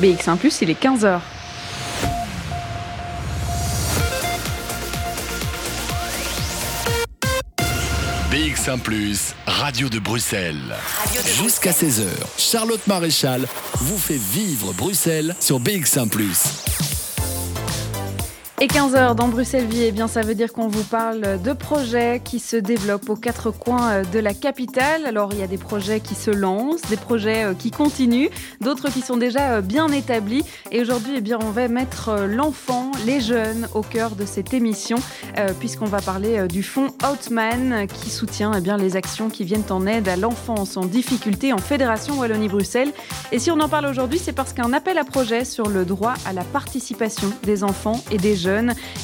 BX1 ⁇ il est 15h. BX1 ⁇ Radio de Bruxelles. Jusqu'à 16h, Charlotte Maréchal vous fait vivre Bruxelles sur BX1 ⁇ et 15h dans Bruxelles Vie, eh bien ça veut dire qu'on vous parle de projets qui se développent aux quatre coins euh, de la capitale. Alors il y a des projets qui se lancent, des projets euh, qui continuent, d'autres qui sont déjà euh, bien établis. Et aujourd'hui, eh bien on va mettre l'enfant, les jeunes au cœur de cette émission, puisqu'on va parler du fonds Outman qui soutient eh bien les actions qui viennent en aide à l'enfance en difficulté en Fédération Wallonie-Bruxelles. Et si on en parle aujourd'hui, c'est parce qu'un appel à projet sur le droit à la participation des enfants et des jeunes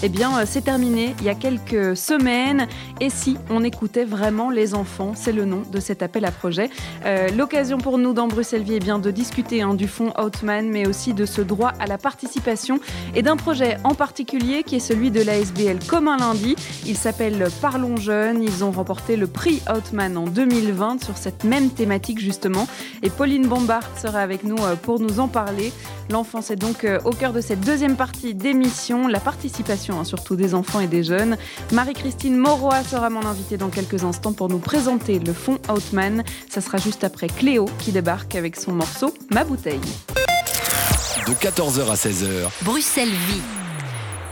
eh bien, euh, c'est terminé il y a quelques semaines. Et si on écoutait vraiment les enfants C'est le nom de cet appel à projet. Euh, l'occasion pour nous dans Bruxelles Vie, eh bien, de discuter hein, du fonds Outman, mais aussi de ce droit à la participation et d'un projet en particulier qui est celui de l'ASBL comme un lundi. Il s'appelle Parlons Jeunes. Ils ont remporté le prix Outman en 2020 sur cette même thématique justement. Et Pauline Bombard sera avec nous euh, pour nous en parler. L'enfance est donc au cœur de cette deuxième partie d'émission. La participation, hein, surtout des enfants et des jeunes. Marie-Christine Moroa sera mon invitée dans quelques instants pour nous présenter le fond Outman. Ça sera juste après Cléo qui débarque avec son morceau Ma bouteille. De 14h à 16h. Bruxelles vit.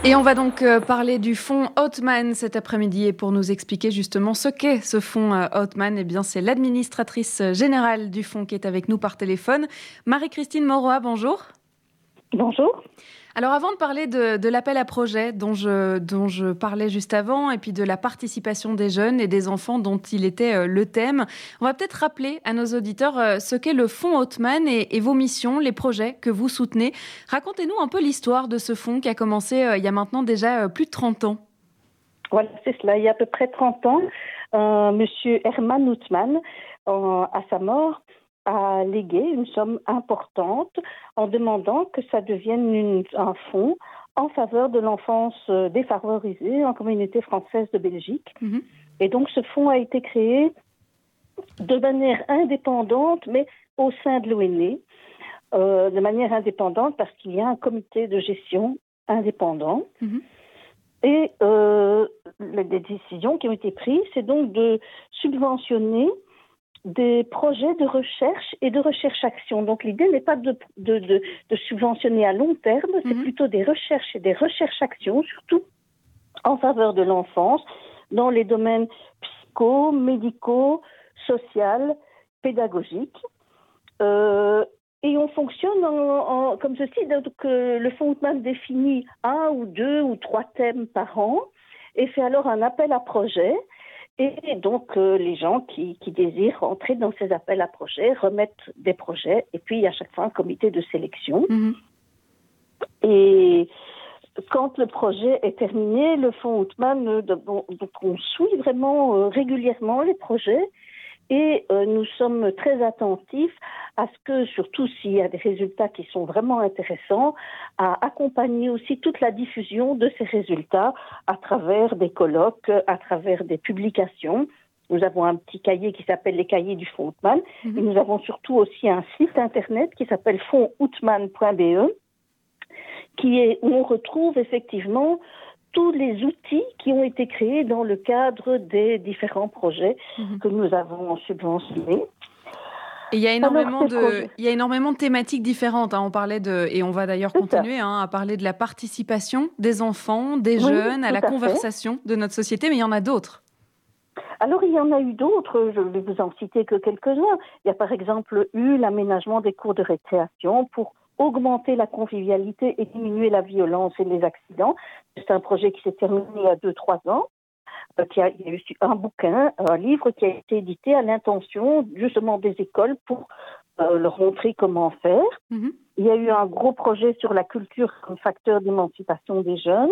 Et on va donc euh, parler du fonds Outman cet après-midi et pour nous expliquer justement ce qu'est ce fonds Outman, euh, eh bien c'est l'administratrice générale du fonds qui est avec nous par téléphone. Marie-Christine Moroa, bonjour. Bonjour. Alors avant de parler de, l'appel à projet dont je, dont je parlais juste avant, et puis de la participation des jeunes et des enfants dont il était euh, le thème, on va peut-être rappeler à nos auditeurs euh, ce qu'est le fonds Hotman et, vos missions, les projets que vous soutenez. Racontez-nous un peu l'histoire de ce fonds qui a commencé euh, il y a maintenant déjà plus de 30 ans. Voilà, c'est cela. Il y a à peu près 30 ans, Monsieur Herman Hotman, à sa mort, a légué une somme importante en demandant que ça devienne un fonds en faveur de l'enfance euh, défavorisée en communauté française de Belgique. Mhm. Et donc ce fonds a été créé de manière indépendante, mais au sein de l'ONE, euh, de manière indépendante parce qu'il y a un comité de gestion indépendant. Mhm. Et euh, les décisions qui ont été prises, c'est donc de subventionner des projets de recherche et de recherche-action. Donc l'idée n'est pas de, de, de, subventionner à long terme, c'est mhm. plutôt des recherches et des recherches-actions, surtout en faveur de l'enfance, dans les domaines psycho, médicaux, social, pédagogiques. Euh, et on fonctionne en, comme ceci, donc euh, le fonds définit un ou deux ou trois thèmes par an et fait alors un appel à projet et donc, euh, les gens qui, désirent entrer dans ces appels à projets remettent des projets. Et puis, a chaque fois un comité de sélection. Mhm. Et quand le projet est terminé, le fonds Outman, euh, donc on suit vraiment euh, régulièrement les projets. Et nous sommes très attentifs à ce que, surtout s'il y a des résultats qui sont vraiment intéressants, à accompagner aussi toute la diffusion de ces résultats à travers des colloques, à travers des publications. Nous avons un petit cahier qui s'appelle les cahiers du fonds Outman. Mhm. Et nous avons surtout aussi un site internet qui s'appelle fondsoutman.be, qui est où on retrouve effectivement tous les outils qui ont été créés dans le cadre des différents projets mhm. que nous avons subventionnés il y a énormément de, il y a énormément de thématiques différentes. Hein. On parlait de, et on va d'ailleurs continuer hein, à parler de la participation des enfants, des jeunes, à la conversation de notre société, mais il y en a d'autres. Alors, il y en a eu d'autres, je ne vais vous en citer que quelques-uns. Il y a par exemple eu l'aménagement des cours de récréation pour augmenter la convivialité et diminuer la violence et les accidents. C'est un projet qui s'est terminé il y a deux, trois ans. Euh, il y a eu un bouquin, un livre qui a été édité à l'intention justement des écoles pour euh, leur montrer comment faire. Mhm. Il y a eu un gros projet sur la culture comme facteur d'émancipation des jeunes.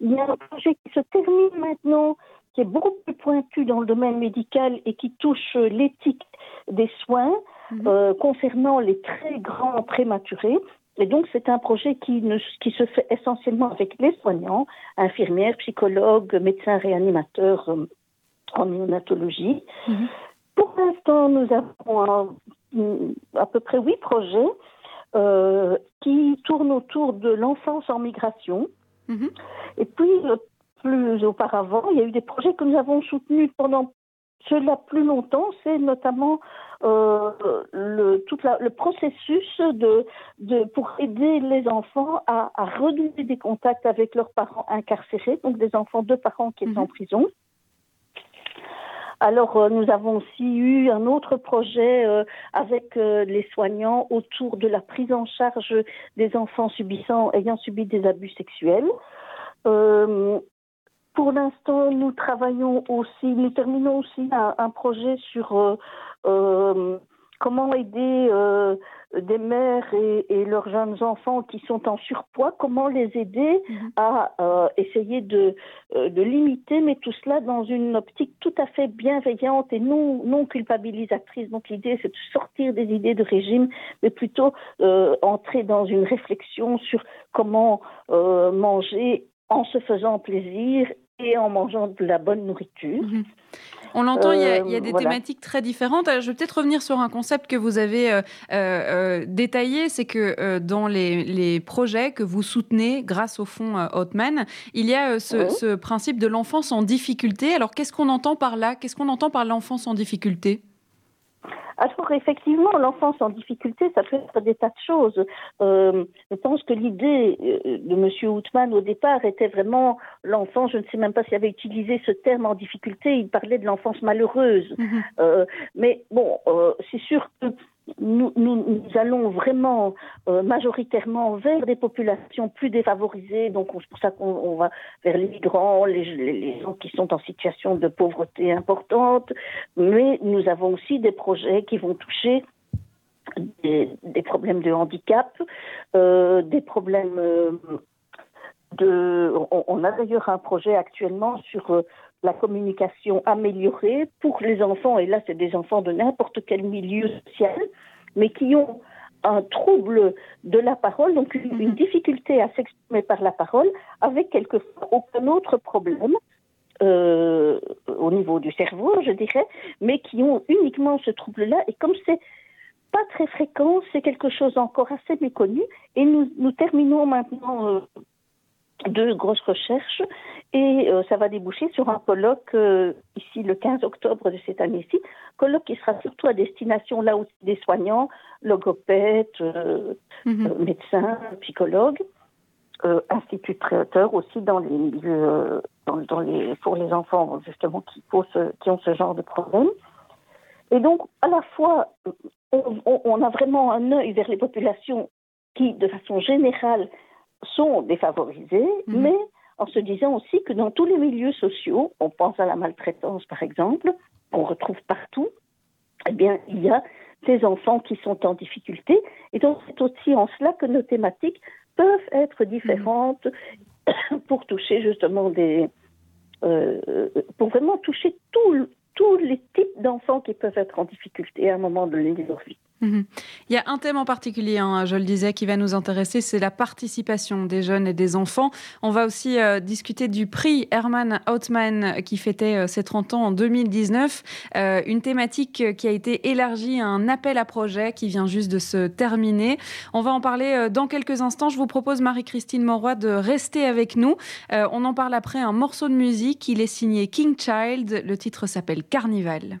Il y a un projet qui se termine maintenant, qui est beaucoup plus pointu dans le domaine médical et qui touche l'éthique des soins mhm. euh, concernant les très grands prématurés. Et donc, c'est un projet qui, ne, qui se fait essentiellement avec les soignants, infirmières, psychologues, médecins réanimateurs euh, en néonatologie. Mhm. Pour l'instant, nous avons à peu près huit projets euh, qui tourne autour de l'enfance en migration. Mhm. Et puis, plus auparavant, il y a eu des projets que nous avons soutenus pendant cela plus longtemps, c'est notamment euh, le, tout le processus de, de, pour aider les enfants à, à renouer des contacts avec leurs parents incarcérés, donc des enfants de parents qui sont en mhm. prison. Alors, euh, nous avons aussi eu un autre projet euh, avec euh, les soignants autour de la prise en charge des enfants subissant, ayant subi des abus sexuels. Pour l'instant, nous travaillons aussi, nous terminons aussi un, projet sur euh, euh, comment aider euh, des mères et, leurs jeunes enfants qui sont en surpoids, comment les aider mhm. à essayer de, de, limiter, mais tout cela dans une optique tout à fait bienveillante et non, non culpabilisatrice. Donc l'idée, c'est de sortir des idées de régime, mais plutôt entrer dans une réflexion sur comment manger en se faisant plaisir et en mangeant de la bonne nourriture. Mhm. On l'entend, il, y a, des euh, thématiques très différentes. Je vais peut-être revenir sur un concept que vous avez euh, euh, détaillé, c'est que dans les, projets que vous soutenez grâce au fonds Hotman, il y a ce, ce principe de l'enfance en difficulté. Alors qu'est-ce qu'on entend par là? Qu'est-ce qu'on entend par l'enfance en difficulté? Alors effectivement, l'enfance en difficulté, ça peut être des tas de choses. Euh, je pense que l'idée euh, de M. Houtman au départ était vraiment l'enfant, je ne sais même pas s'il avait utilisé ce terme en difficulté, il parlait de l'enfance malheureuse. Mm-hmm. Euh, mais bon, c'est sûr que nous, allons vraiment euh, majoritairement vers des populations plus défavorisées. Donc, c'est pour ça qu'on va vers les migrants, les, gens qui sont en situation de pauvreté importante. Mais nous avons aussi des projets qui vont toucher des, problèmes de handicap, euh, des problèmes euh, de. On, a d'ailleurs un projet actuellement sur la communication améliorée pour les enfants, et là c'est des enfants de n'importe quel milieu social, mais qui ont un trouble de la parole, donc une, mhm. difficulté à s'exprimer par la parole, avec quelquefois aucun autre problème. Euh, au niveau du cerveau, je dirais, mais qui ont uniquement ce trouble-là. Et comme c'est pas très fréquent, c'est quelque chose encore assez méconnu. Et nous, nous terminons maintenant euh, deux grosses recherches et euh, ça va déboucher sur un colloque euh, ici le 15 octobre de cette année-ci, colloque qui sera surtout à destination là aussi des soignants, logopèdes, euh, mhm. médecins, psychologues, instituteurs aussi dans les milieux, dans, les, pour les enfants justement qui, posent, qui ont ce genre de problème. Et donc à la fois on, on a vraiment un œil vers les populations qui, de façon générale, sont défavorisés, mhm. mais en se disant aussi que dans tous les milieux sociaux, on pense à la maltraitance par exemple, qu'on retrouve partout, eh bien, il y a des enfants qui sont en difficulté. Et donc, c'est aussi en cela que nos thématiques peuvent être différentes mhm. pour toucher justement des. Euh, pour vraiment toucher tous les types d'enfants qui peuvent être en difficulté à un moment donné de leur vie. Mhm. Il y a un thème en particulier, hein, je le disais, qui va nous intéresser, c'est la participation des jeunes et des enfants. On va aussi euh, discuter du prix Hermann Hautmann qui fêtait euh, ses 30 ans en 2019, euh, une thématique qui a été élargie à un appel à projet qui vient juste de se terminer. On va en parler dans quelques instants. Je vous propose, Marie-Christine Moroy, de rester avec nous. on en parle après un morceau de musique. Il est signé King Child. Le titre s'appelle Carnival.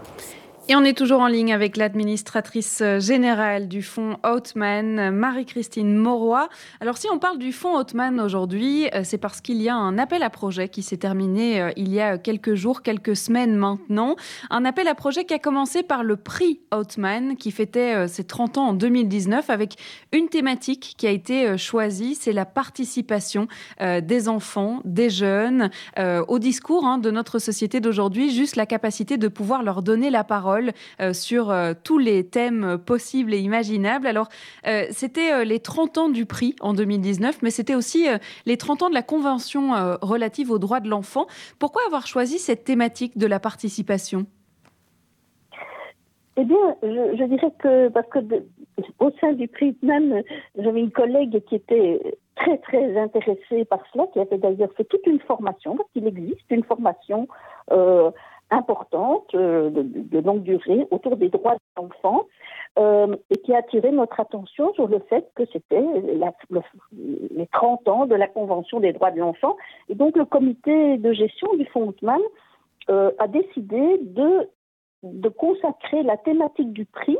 et on est toujours en ligne avec l'administratrice générale du fonds Hautman, Marie-Christine Mauroy. Alors si on parle du fonds Hautman aujourd'hui, euh, c'est parce qu'il y a un appel à projet qui s'est terminé euh, il y a quelques jours, quelques semaines maintenant. Un appel à projet qui a commencé par le prix Hautman qui fêtait euh, ses 30 ans en 2019 avec une thématique qui a été choisie, c'est la participation des enfants, des jeunes au discours hein, de notre société d'aujourd'hui, juste la capacité de pouvoir leur donner la parole euh, sur euh, tous les thèmes possibles et imaginables. Alors, euh, c'était les 30 ans du prix en 2019, mais c'était aussi les 30 ans de la Convention relative aux droits de l'enfant. Pourquoi avoir choisi cette thématique de la participation? Eh bien, je, dirais que parce que au sein du prix même, j'avais une collègue qui était très très intéressée par cela, qui avait d'ailleurs fait toute une formation, parce qu'il existe une formation importante de, longue durée autour des droits des enfants et qui a attiré notre attention sur le fait que c'était les 30 ans de la Convention des droits de l'enfant. Et donc le comité de gestion du Fonds Houtman a décidé de, consacrer la thématique du prix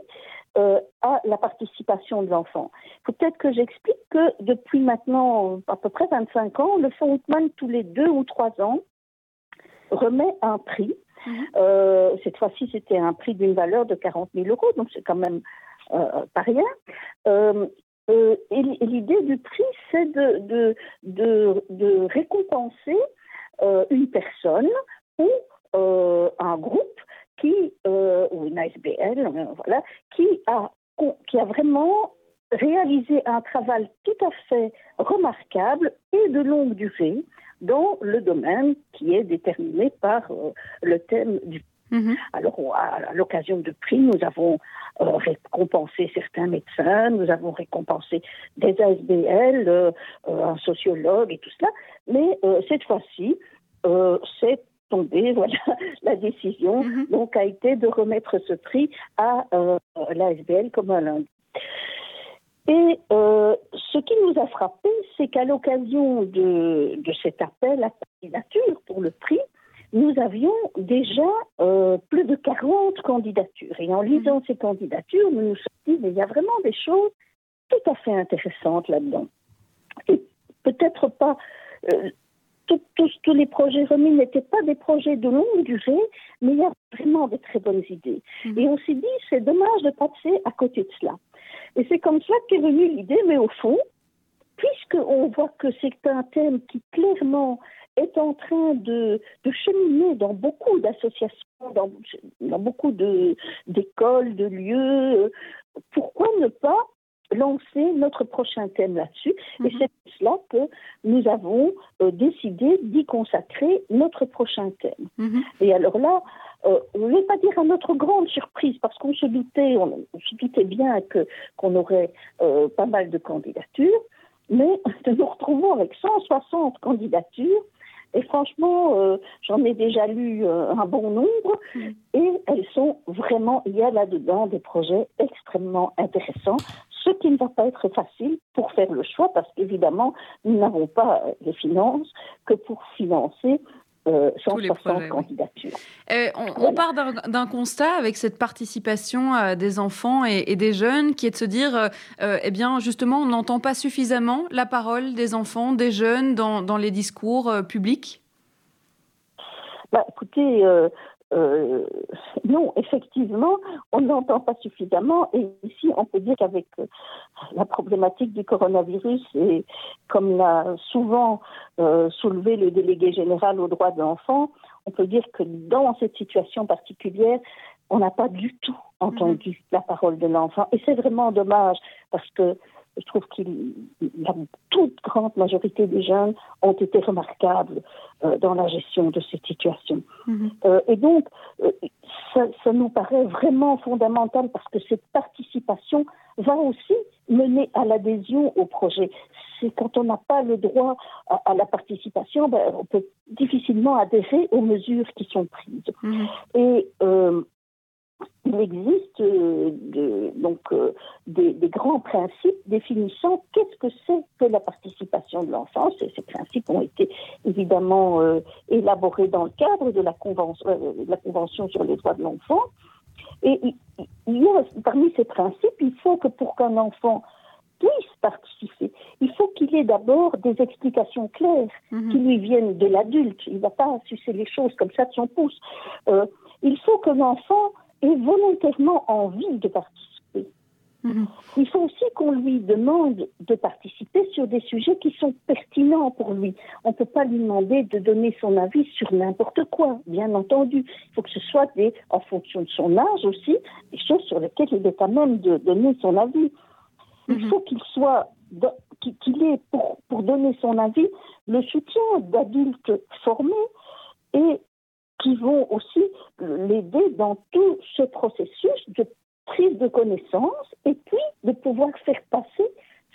euh, à la participation de l'enfant. Faut peut-être que j'explique que depuis maintenant à peu près 25 ans, le Fonds Houtman, tous les deux ou trois ans, remet un prix. Mhm. Euh, cette fois-ci, c'était un prix d'une valeur de 40 000 euros, donc c'est quand même euh, pas rien. et l'idée du prix, c'est de, récompenser une personne ou un groupe qui, euh, ou une ASBL, euh, voilà, qui a vraiment réalisé un travail tout à fait remarquable et de longue durée dans le domaine qui est déterminé par euh, le thème du mhm. Alors, à l'occasion de prix, nous avons récompensé certains médecins, nous avons récompensé des ASBL, un sociologue et tout cela, mais cette fois-ci, c'est tombé, voilà, la décision mhm. donc a été de remettre ce prix à euh, l'ASBL comme un lundi. Et euh, ce qui nous a frappé, c'est qu'à l'occasion de, de, cet appel à candidature pour le prix, nous avions déjà euh, plus de 40 candidatures. Et en lisant mhm. ces candidatures, nous nous sommes dit, mais il y a vraiment des choses tout à fait intéressantes là-dedans. Et peut-être pas tous, les projets remis n'étaient pas des projets de longue durée, mais il y a vraiment de très bonnes idées. Mhm. Et on s'est dit, c'est dommage de passer à côté de cela. Et c'est comme ça qu'est venue l'idée, mais au fond, puisqu'on voit que c'est un thème qui clairement est en train de, cheminer dans beaucoup d'associations, dans, dans, beaucoup d'écoles, de, lieux, pourquoi ne pas lancer notre prochain thème là-dessus. Et mhm. c'est cela que nous avons euh, décidé d'y consacrer notre prochain thème. Mhm. Et alors là, euh, je ne vais pas dire à notre grande surprise, parce qu'on se doutait, on, se doutait bien que qu'on aurait euh, pas mal de candidatures, mais nous retrouvons avec 160 candidatures et franchement, j'en ai déjà lu un bon nombre mhm. et elles sont vraiment, il y a là-dedans des projets extrêmement intéressants ce qui ne va pas être facile pour faire le choix, parce qu'évidemment, nous n'avons pas les finances que pour financer euh, 160 candidatures. Euh, on, part d'un constat avec cette participation euh, des enfants et, des jeunes qui est de se dire, euh, eh bien justement, on n'entend pas suffisamment la parole des enfants, des jeunes dans, dans les discours publics? Bah, Écoutez, euh, non, effectivement, on n'entend pas suffisamment. Et ici, on peut dire qu'avec euh, la problématique du coronavirus, et comme l'a souvent euh, soulevé le délégué général aux droits de l'enfant, on peut dire que dans cette situation particulière, on n'a pas du tout entendu mm-hmm. la parole de l'enfant. Et c'est vraiment dommage parce que je trouve que la toute grande majorité des jeunes ont été remarquables euh, dans la gestion de cette situation. Mhm. Euh, et donc, euh, ça, ça, nous paraît vraiment fondamental parce que cette participation va aussi mener à l'adhésion au projet. C'est quand on n'a pas le droit à, la participation, ben, on peut difficilement adhérer aux mesures qui sont prises. Mhm. Et il existe euh, donc euh, des, grands principes définissant qu'est-ce que c'est que la participation de l'enfant. Ces, principes ont été évidemment euh, élaborés dans le cadre de la convention, la convention sur les droits de l'enfant. Et il y a, parmi ces principes, il faut que pour qu'un enfant puisse participer, il faut qu'il ait d'abord des explications claires mhm. qui lui viennent de l'adulte. Il ne va pas sucer les choses comme ça de son pouce. il faut que l'enfant et volontairement envie de participer. Mhm. Il faut aussi qu'on lui demande de participer sur des sujets qui sont pertinents pour lui. On ne peut pas lui demander de donner son avis sur n'importe quoi, bien entendu. Il faut que ce soit des, en fonction de son âge aussi, des choses sur lesquelles il est à même de donner son avis. Il mhm. faut qu'il soit, qu'il ait pour, pour donner son avis le soutien d'adultes formés et qui vont aussi l'aider dans tout ce processus de prise de connaissance et puis de pouvoir faire passer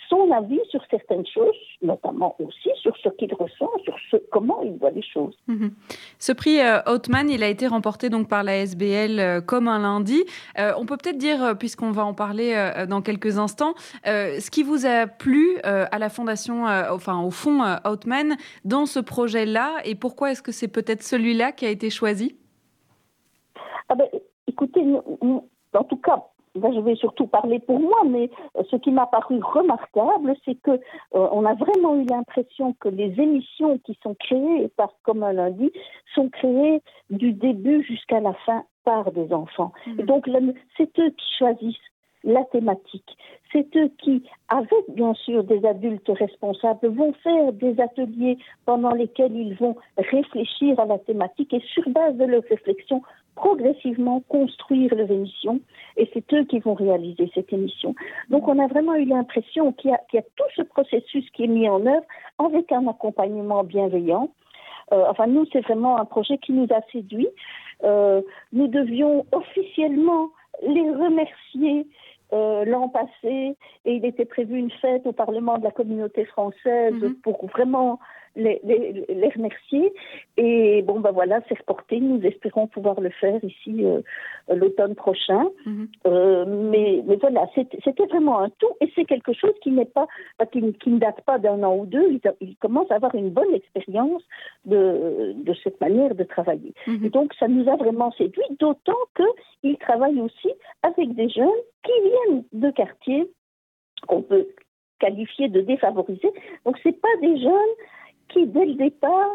son avis sur certaines choses, notamment aussi sur ce qu'il ressent, sur ce, comment il voit les choses. Mhm. Ce prix Hautman, il a été remporté donc par la SBL comme un lundi. on peut peut-être dire, puisqu'on va en parler dans quelques instants, ce qui vous a plu à la fondation, enfin au fond Hautman, dans ce projet-là, et pourquoi est-ce que c'est peut-être celui-là qui a été choisi? Ah ben, écoutez, en tout cas, je vais surtout parler pour moi, mais euh, ce qui m'a paru remarquable, c'est que euh, on a vraiment eu l'impression que les émissions qui sont créées par Comme un lundi sont créées du début jusqu'à la fin par des enfants. Mmh. Et donc, c'est eux qui choisissent la thématique. C'est eux qui, avec bien sûr des adultes responsables, vont faire des ateliers pendant lesquels ils vont réfléchir à la thématique et sur base de leur réflexion, progressivement construire leur émission et c'est eux qui vont réaliser cette émission. Donc on a vraiment eu l'impression qu'il y, a tout ce processus qui est mis en œuvre avec un accompagnement bienveillant. Euh, enfin nous, c'est vraiment un projet qui nous a séduits. Euh, nous devions officiellement les remercier euh, l'an passé et il était prévu une fête au Parlement de la communauté française mhm. pour vraiment les, les, remercier. Et bon, ben voilà, c'est reporté. Nous espérons pouvoir le faire ici euh, l'automne prochain. Mhm. Euh, mais, mais voilà, c'était vraiment un tout. Et c'est quelque chose qui n'est pas, qui, ne date pas d'un an ou deux. Il, commence à avoir une bonne expérience de, de cette manière de travailler. Mhm. Et donc, ça nous a vraiment séduit, d'autant qu'il travaille aussi avec des jeunes qui viennent de quartiers qu'on peut qualifier de défavorisés. Donc, c'est pas des jeunes qui, dès le départ,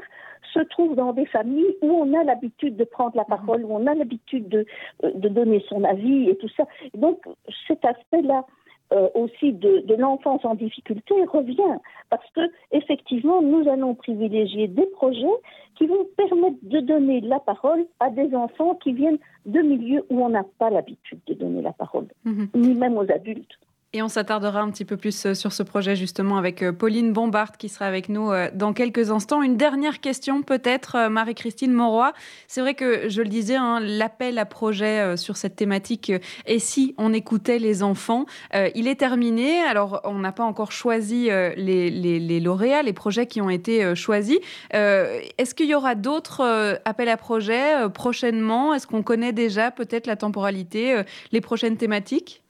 se trouvent dans des familles où on a l'habitude de prendre la parole, où on a l'habitude de, euh, de donner son avis et tout ça. donc, cet aspect-là euh, aussi de, de l'enfance en difficulté revient parce que effectivement, nous allons privilégier des projets qui vont permettre de donner la parole à des enfants qui viennent de milieux où on n'a pas l'habitude de donner la parole, mhm. ni même aux adultes. Et on s'attardera un petit peu plus euh, sur ce projet justement avec euh, Pauline Bombard qui sera avec nous euh, dans quelques instants. Une dernière question peut-être, Marie-Christine Monroy. C'est vrai que je le disais, hein, l'appel à projet sur cette thématique et si on écoutait les enfants, il est terminé. Alors on n'a pas encore choisi les, les, lauréats, les projets qui ont été choisis. Est-ce qu'il y aura d'autres appels à projets prochainement? Est-ce qu'on connaît déjà peut-être la temporalité, les prochaines thématiques?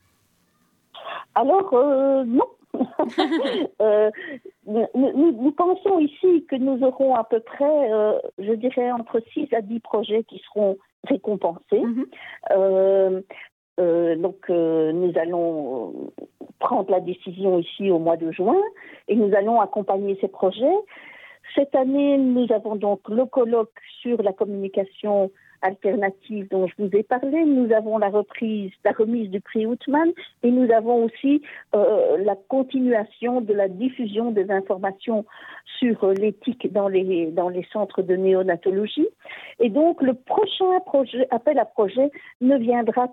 Alors, euh, non. euh, nous, pensons ici que nous aurons à peu près, euh, je dirais, entre 6 à 10 projets qui seront récompensés. Mhm. Euh, donc, nous allons prendre la décision ici au mois de juin et nous allons accompagner ces projets. Cette année, nous avons donc le colloque sur la communication alternative dont je vous ai parlé. Nous avons la reprise, la remise du prix Outman et nous avons aussi euh, la continuation de la diffusion des informations sur euh, l'éthique dans les, dans les centres de néonatologie. Et donc, le prochain projet, appel à projet ne viendra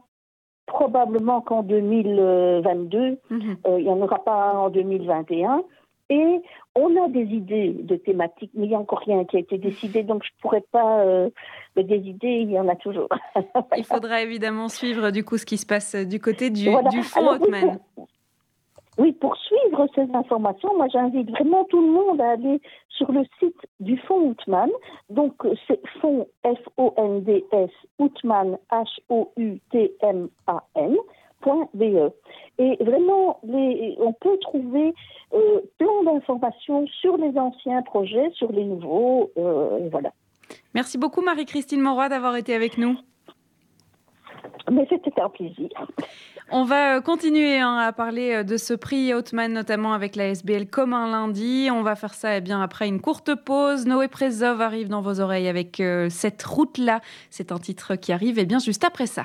probablement qu'en 2022. Mhm. Euh, il n'y en aura pas en 2021. Et on a des idées de thématiques, mais il n'y a encore rien qui a été décidé, donc je ne pourrais pas. Euh, mais des idées, il y en a toujours. il faudra évidemment suivre du coup ce qui se passe du côté du, du fonds Hotman. Oui, pour suivre ces informations, moi j'invite vraiment tout le monde à aller sur le site du fonds Outman. Donc c'est fonds F-O-N-D-S Outman H-O-U-T-M-A-N. .be. Et vraiment, on peut trouver euh, plein d'informations sur les anciens projets, sur les nouveaux. Euh, voilà. Merci beaucoup Marie-Christine Moroy d'avoir été avec nous. Mais c'était un plaisir. On va euh, continuer hein, à parler de ce prix Hautman, notamment avec la SBL comme un lundi. On va faire ça eh bien, après une courte pause. Noé Prezov arrive dans vos oreilles avec cette route-là. C'est un titre qui arrive eh bien juste après ça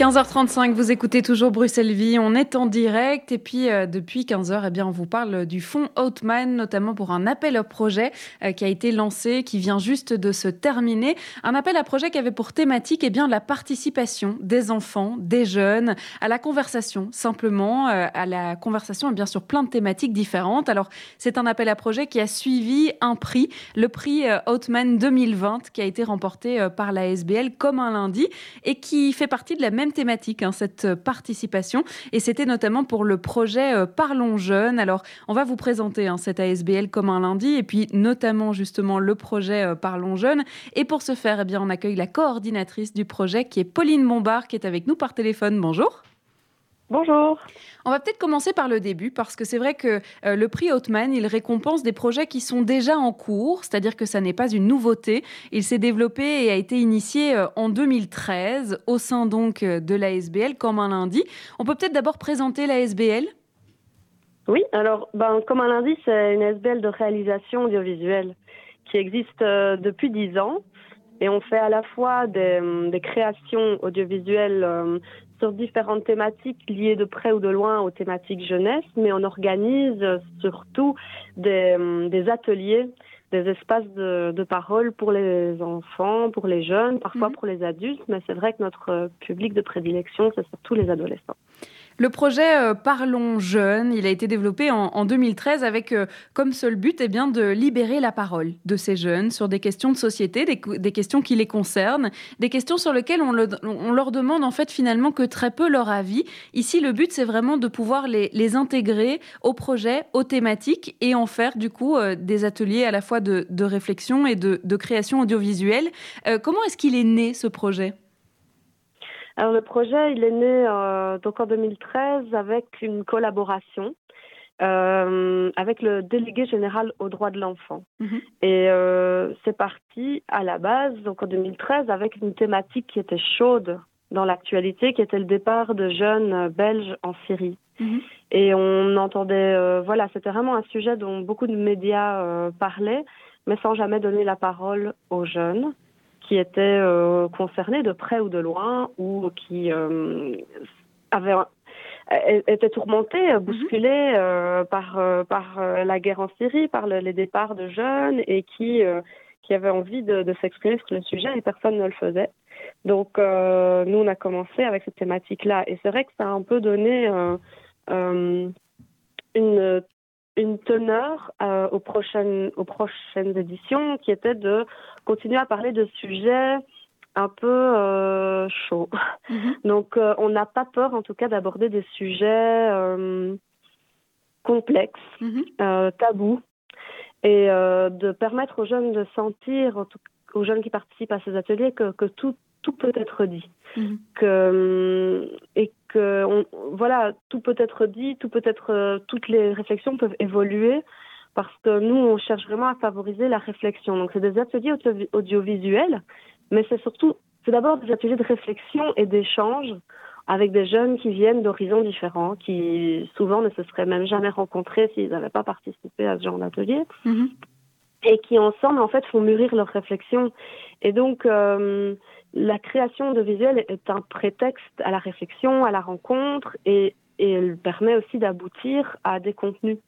15h35, vous écoutez toujours Bruxelles Vie, on est en direct et puis euh, depuis 15h, eh bien, on vous parle du fonds Outman, notamment pour un appel au projet euh, qui a été lancé, qui vient juste de se terminer. Un appel à projet qui avait pour thématique eh bien, la participation des enfants, des jeunes, à la conversation simplement, euh, à la conversation et bien sûr plein de thématiques différentes. Alors c'est un appel à projet qui a suivi un prix, le prix Outman 2020 qui a été remporté par la SBL comme un lundi et qui fait partie de la même thématique, hein, cette participation, et c'était notamment pour le projet Parlons Jeunes. Alors, on va vous présenter hein, cette ASBL comme un lundi, et puis notamment justement le projet Parlons Jeunes. Et pour ce faire, eh bien, on accueille la coordinatrice du projet, qui est Pauline Bombard, qui est avec nous par téléphone. Bonjour. Bonjour. On va peut-être commencer par le début parce que c'est vrai que euh, le prix Hautman, il récompense des projets qui sont déjà en cours, c'est-à-dire que ça n'est pas une nouveauté. Il s'est développé et a été initié euh, en 2013 au sein donc euh, de l'ASBL comme un lundi. On peut peut-être d'abord présenter l'ASBL Oui, alors ben, comme un lundi, c'est une ASBL de réalisation audiovisuelle qui existe depuis dix ans. Et on fait à la fois des, créations audiovisuelles sur différentes thématiques liées de près ou de loin aux thématiques jeunesse, mais on organise surtout des, ateliers, des espaces de, parole pour les enfants, pour les jeunes, parfois mhm. pour les adultes, mais c'est vrai que notre public de prédilection, c'est surtout les adolescents. Le projet euh, Parlons Jeunes, il a été développé en, 2013 avec euh, comme seul but eh bien, de libérer la parole de ces jeunes sur des questions de société, des, questions qui les concernent, des questions sur lesquelles on, leur demande en fait finalement que très peu leur avis. Ici, le but, c'est vraiment de pouvoir les, intégrer au projet, aux thématiques et en faire du coup euh, des ateliers à la fois de, réflexion et de, création audiovisuelle. comment est-ce qu'il est né ce projet? Alors le projet, il est né euh, donc en 2013 avec une collaboration euh, avec le délégué général aux droits de l'enfant. Mhm. Et euh, c'est parti à la base, donc en 2013, avec une thématique qui était chaude dans l'actualité, qui était le départ de jeunes belges en Syrie. Mhm. Et on entendait, voilà, c'était vraiment un sujet dont beaucoup de médias parlaient, mais sans jamais donner la parole aux jeunes qui étaient euh, concernés de près ou de loin ou qui euh, avaient étaient tourmentés, mhm. bousculés euh, par par la guerre en Syrie, par les départs de jeunes et qui qui avaient envie de, de s'exprimer sur le sujet et personne ne le faisait. Donc nous on a commencé avec cette thématique là et c'est vrai que ça a un peu donné une une teneur euh, aux, prochaines, aux prochaines éditions qui était de continuer à parler de sujets un peu euh, chauds. Mhm. Donc euh, on n'a pas peur en tout cas d'aborder des sujets complexes, mhm. tabous, et de permettre aux jeunes de sentir, aux jeunes qui participent à ces ateliers, que, que tout, tout peut être dit. Mhm. Que, et que voilà, tout peut être dit, tout peut être, euh, toutes les réflexions peuvent évoluer parce que nous, on cherche vraiment à favoriser la réflexion. Donc, c'est des ateliers audiovisuels, mais c'est surtout, c'est d'abord des ateliers de réflexion et d'échange avec des jeunes qui viennent d'horizons différents, qui souvent ne se seraient même jamais rencontrés s'ils n'avaient pas participé à ce genre d'atelier. Mhm. Et qui ensemble, en fait, font mûrir leurs réflexions. Et donc, euh, la création de visuel est un prétexte à la réflexion, à la rencontre, et, elle permet aussi d'aboutir à des contenus.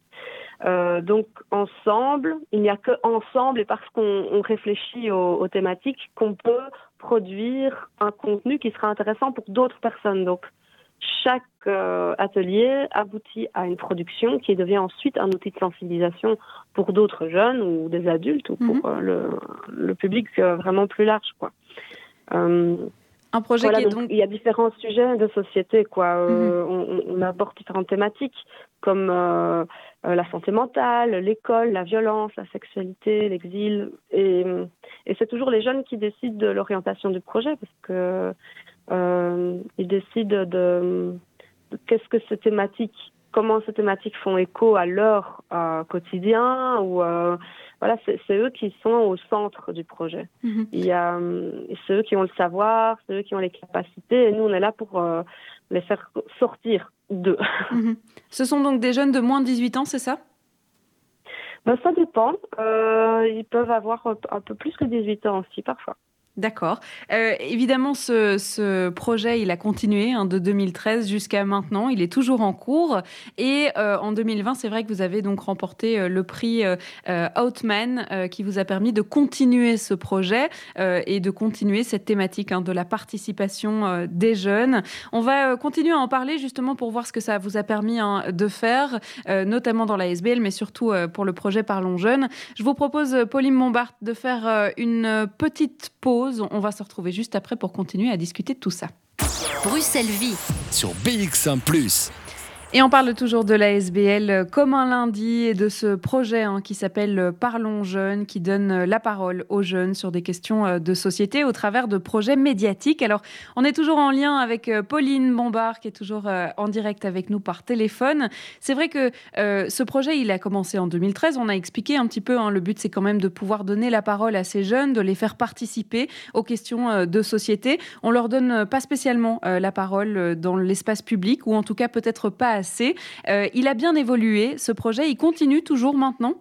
Euh, donc ensemble, il n'y a que ensemble et parce qu'on réfléchit aux, thématiques qu'on peut produire un contenu qui sera intéressant pour d'autres personnes. Donc chaque euh, atelier aboutit à une production qui devient ensuite un outil de sensibilisation pour d'autres jeunes ou des adultes ou pour mhm. euh, le, le, public vraiment plus large. Quoi. Euh, un projet qui est donc... Il y a différents sujets de société, quoi. Euh, mhm. on, aborde différentes thématiques comme euh, la santé mentale, l'école, la violence, la sexualité, l'exil. Et, et c'est toujours les jeunes qui décident de l'orientation du projet parce que ils décident de, de qu'est-ce que ces thématiques comment ces thématiques font écho à leur euh, quotidien ou euh, voilà c'est eux qui sont au centre du projet. Mhm. il y a euh, c'est eux qui ont le savoir c'est eux qui ont les capacités et nous on est là pour les faire sortir d'eux. Mhm. ce sont donc des jeunes de moins de 18 ans c'est ça? Ben, ça dépend. Ils peuvent avoir un peu plus que 18 ans aussi parfois D'accord. Euh, évidemment, ce, projet, il a continué hein, de 2013 jusqu'à maintenant. Il est toujours en cours. Et euh, en 2020, c'est vrai que vous avez donc remporté euh, le prix Outman qui vous a permis de continuer ce projet et de continuer cette thématique hein, de la participation des jeunes. On va continuer à en parler justement pour voir ce que ça vous a permis hein, de faire, notamment dans la SBL, mais surtout pour le projet Parlons Jeunes. Je vous propose, Pauline Montbart, de faire une petite pause on va se retrouver juste après pour continuer à discuter de tout ça. Bruxelles Vie. Sur BX1 ⁇ et on parle toujours de la SBL euh, comme un lundi et de ce projet hein, qui s'appelle euh, Parlons Jeunes, qui donne euh, la parole aux jeunes sur des questions de société au travers de projets médiatiques. Alors, on est toujours en lien avec Pauline Bombard, qui est toujours en direct avec nous par téléphone. C'est vrai que ce projet, il a commencé en 2013. On a expliqué un petit peu. Hein, le but, c'est quand même de pouvoir donner la parole à ces jeunes, de les faire participer aux questions de société. On leur donne pas spécialement la parole dans l'espace public, ou en tout cas peut-être pas euh, il a bien évolué, ce projet, il continue toujours maintenant?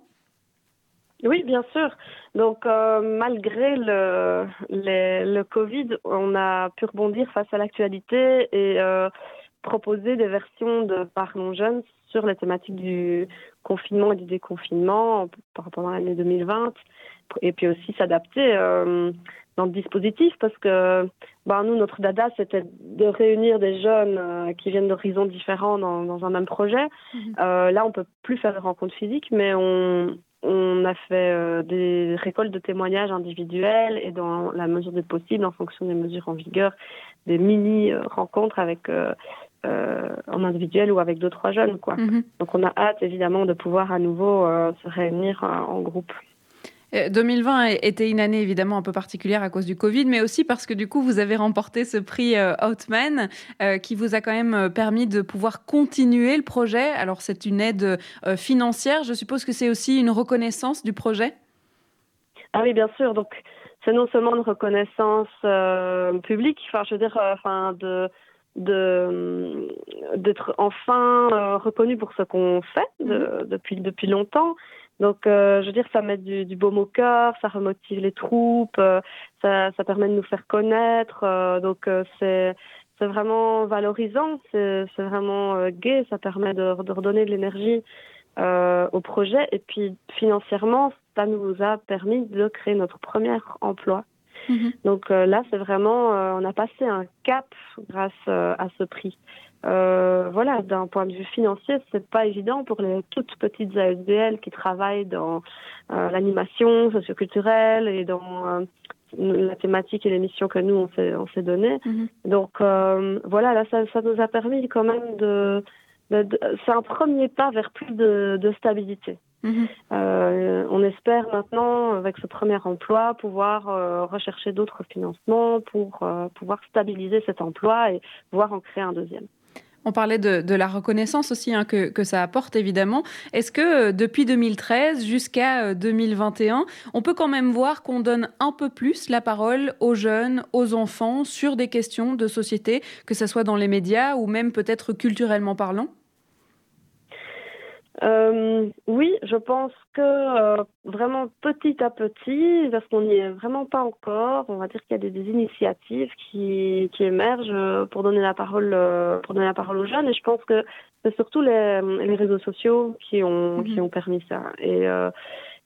Oui, bien sûr. Donc, euh, malgré le, Covid, on a pu rebondir face à l'actualité et euh, proposer des versions de Parlons Jeunes sur les thématiques du confinement et du déconfinement par rapport à l'année 2020, et puis aussi s'adapter dans le dispositif parce que ben, nous, notre dada, c'était de réunir des jeunes euh, qui viennent d'horizons différents dans, dans, un même projet. Mhm. Euh, là, on peut plus faire de rencontres physiques, mais on, on a fait euh, des récoltes de témoignages individuels et dans la mesure des possibles, en fonction des mesures en vigueur, des mini-rencontres avec en individuel ou avec deux trois jeunes quoi. Mhm. Donc on a hâte évidemment de pouvoir à nouveau se réunir en groupe. 2020 euh, était une année évidemment un peu particulière à cause du Covid, mais aussi parce que du coup vous avez remporté ce prix euh, Outman euh, qui vous a quand même permis de pouvoir continuer le projet. Alors c'est une aide financière, je suppose que c'est aussi une reconnaissance du projet? Ah oui, bien sûr. Donc c'est non seulement une reconnaissance publique, enfin je veux dire, enfin de d'être enfin reconnu pour ce qu'on fait mmh. depuis depuis longtemps donc, euh, je veux dire, ça met du, du baume au cœur, ça remotive les troupes, euh, ça, ça, permet de nous faire connaître. Euh, donc, c'est c'est vraiment valorisant, c'est vraiment gai, ça permet de, de redonner de l'énergie au projet. Et puis, financièrement, ça nous a permis de créer notre premier emploi. Mm-hmm. Donc là, c'est vraiment, on a passé un cap grâce à ce prix. Euh, voilà, d'un point de vue financier, c'est pas évident pour les toutes petites ASBL qui travaillent dans euh, l'animation socioculturelle et dans euh, la thématique et les missions que nous on s'est on s'est donné. Mhm. Donc euh, voilà, là ça, ça nous a permis quand même de, c'est un premier pas vers plus de, de stabilité. Mhm. on espère maintenant, avec ce premier emploi, pouvoir rechercher d'autres financements pour pouvoir stabiliser cet emploi et pouvoir en créer un deuxième. On parlait de, la reconnaissance aussi hein, que, ça apporte évidemment. Est-ce que euh, depuis 2013 jusqu'à 2021, euh, on peut quand même voir qu'on donne un peu plus la parole aux jeunes, aux enfants sur des questions de société, que ce soit dans les médias ou même peut-être culturellement parlant? Euh, oui, je pense que euh, vraiment petit à petit, parce qu'on n'y est vraiment pas encore, on va dire qu'il y a des, initiatives qui, qui émergent euh, pour donner la parole euh, pour donner la parole aux jeunes et je pense que c'est surtout les, les réseaux sociaux qui ont mhm. qui ont permis ça et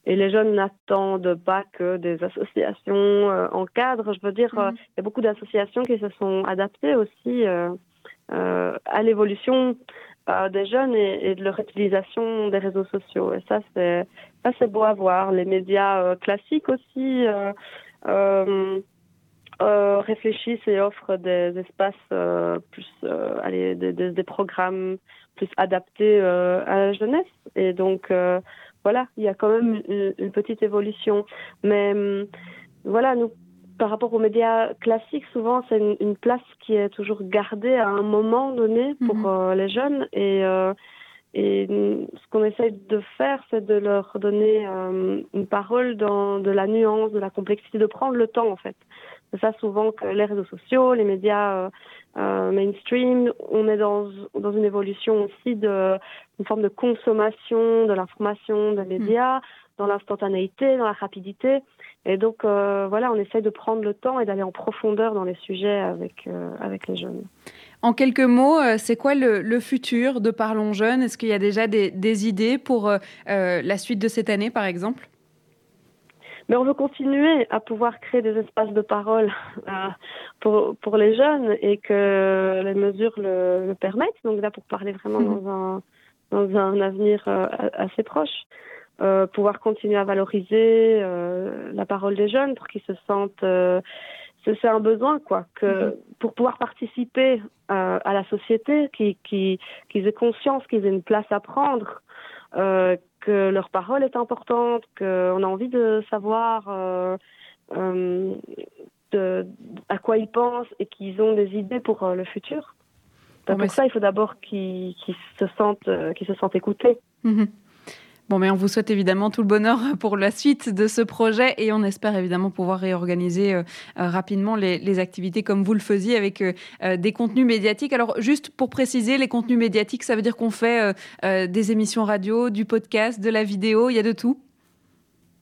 et les jeunes n'attendent pas que des associations encadrent. Je veux dire, mhm. il y a beaucoup d'associations qui se sont adaptées aussi à l'évolution des jeunes et, de leur utilisation des réseaux sociaux. Et ça, c'est ça c'est beau à voir. Les médias euh, classiques aussi euh, euh, réfléchissent et offrent des, espaces plus, allez, des, des, programmes plus adaptés à la jeunesse. Et donc voilà, il y a quand même une, une petite évolution. Mais hum, voilà, nous par rapport aux médias classiques, souvent c'est une, place qui est toujours gardée à un moment donné pour mhm. euh, les jeunes et euh, et ce qu'on essaye de faire, c'est de leur donner euh, une parole dans de la nuance, de la complexité, de prendre le temps en fait. C'est ça souvent que les réseaux sociaux, les médias mainstream, on est dans, dans une évolution aussi de une forme de consommation de l'information des mhm. médias, dans l'instantanéité, dans la rapidité. Et donc, euh, voilà, on essaie de prendre le temps et d'aller en profondeur dans les sujets avec, euh, avec les jeunes. En quelques mots, euh, c'est quoi le, futur de Parlons Jeunes? Est-ce qu'il y a déjà des, des idées pour la suite de cette année, par exemple? Mais on veut continuer à pouvoir créer des espaces de parole pour, pour les jeunes et que les mesures le, le permettent. Donc là, pour parler vraiment mmh. dans, un, dans un avenir assez proche. Euh, pouvoir continuer à valoriser euh, la parole des jeunes pour qu'ils se sentent euh, c'est un besoin, quoi, que mhm. pour pouvoir participer à la société, qu'ils aient conscience qu'ils aient une place à prendre, que leur parole est importante, qu'on a envie de savoir de, à quoi ils pensent et qu'ils ont des idées pour le futur. pour ça, il faut d'abord qu'ils se sentent, qu'ils se sentent écoutés. Mhm. Bon, mais on vous souhaite évidemment tout le bonheur pour la suite de ce projet et on espère évidemment pouvoir réorganiser euh, euh, rapidement les, activités comme vous le faisiez avec euh, des contenus médiatiques. Alors, juste pour préciser, les contenus médiatiques, ça veut dire qu'on fait des émissions radio, du podcast, de la vidéo, il y a de tout?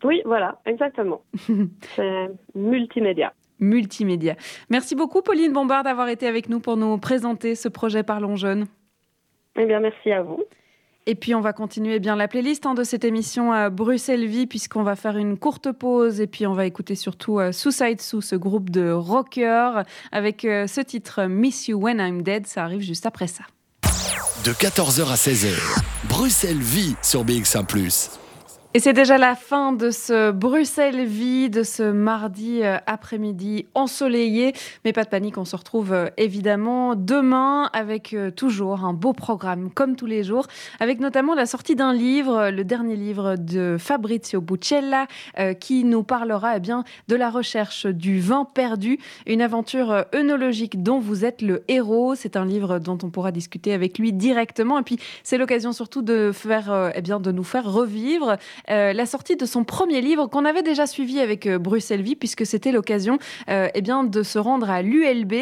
Oui, voilà, exactement. C'est multimédia multimédia. Merci beaucoup Pauline Bombard d'avoir été avec nous pour nous présenter ce projet Parlons Jeunes. Eh bien, merci à vous. Et puis on va continuer bien la playlist hein, de cette émission à Bruxelles Vie puisqu'on va faire une courte pause et puis on va écouter surtout euh, Suicide Sous, ce groupe de rockers avec euh, ce titre Miss You When I'm Dead. Ça arrive juste après ça. De 14h à 16h, Bruxelles Vie sur BX1 ⁇ et c'est déjà la fin de ce Bruxelles Vie, de ce mardi euh, après-midi ensoleillé. Mais pas de panique, on se retrouve euh, évidemment demain avec euh, toujours un beau programme, comme tous les jours, avec notamment la sortie d'un livre, le dernier livre de Fabrizio Buccella, qui nous parlera eh bien, de la recherche du vin perdu, une aventure œnologique dont vous êtes le héros. C'est un livre dont on pourra discuter avec lui directement. Et puis, c'est l'occasion surtout de, faire, eh bien, de nous faire revivre euh, la sortie de son premier livre qu'on avait déjà suivi avec euh, Bruxelles Vie, puisque c'était l'occasion euh, eh bien, de se rendre à l'ULB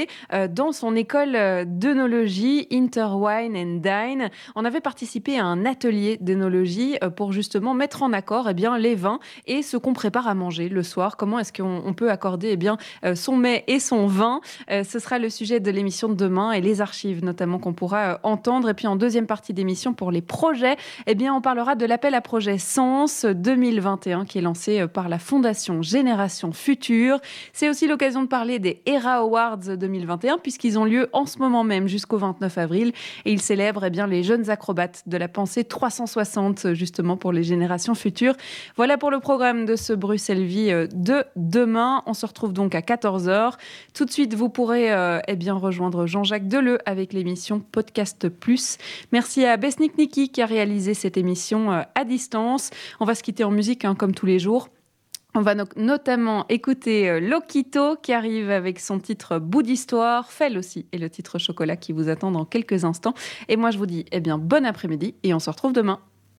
dans son école d'œnologie Interwine and Dine. On avait participé à un atelier d'œnologie pour justement mettre en accord eh bien, les vins et ce qu'on prépare à manger le soir. Comment est-ce qu'on peut accorder eh bien, son mets et son vin? Ce sera le sujet de l'émission de demain et les archives notamment qu'on pourra entendre. Et puis en deuxième partie d'émission pour les projets, eh bien, on parlera de l'appel à projet Sens 2021 qui est lancé euh, par la Fondation Génération Future. C'est aussi l'occasion de parler des ERA Awards 2021 puisqu'ils ont lieu en ce moment même jusqu'au 29 avril et ils célèbrent eh bien, les jeunes acrobates de la pensée 360 justement pour les générations futures. Voilà pour le programme de ce Bruxelles Vie euh, de demain. On se retrouve donc à 14h. Tout de suite, vous pourrez euh, eh bien, rejoindre Jean-Jacques Deleu avec l'émission Podcast Plus. Merci à Besnik Niki qui a réalisé cette émission à distance. On va se quitter en musique, hein, comme tous les jours. On va notamment écouter euh, Lokito qui arrive avec son titre Bout d'histoire, Fel aussi, et le titre Chocolat qui vous attend dans quelques instants. Et moi, je vous dis, eh bien, bon après-midi et on se retrouve demain.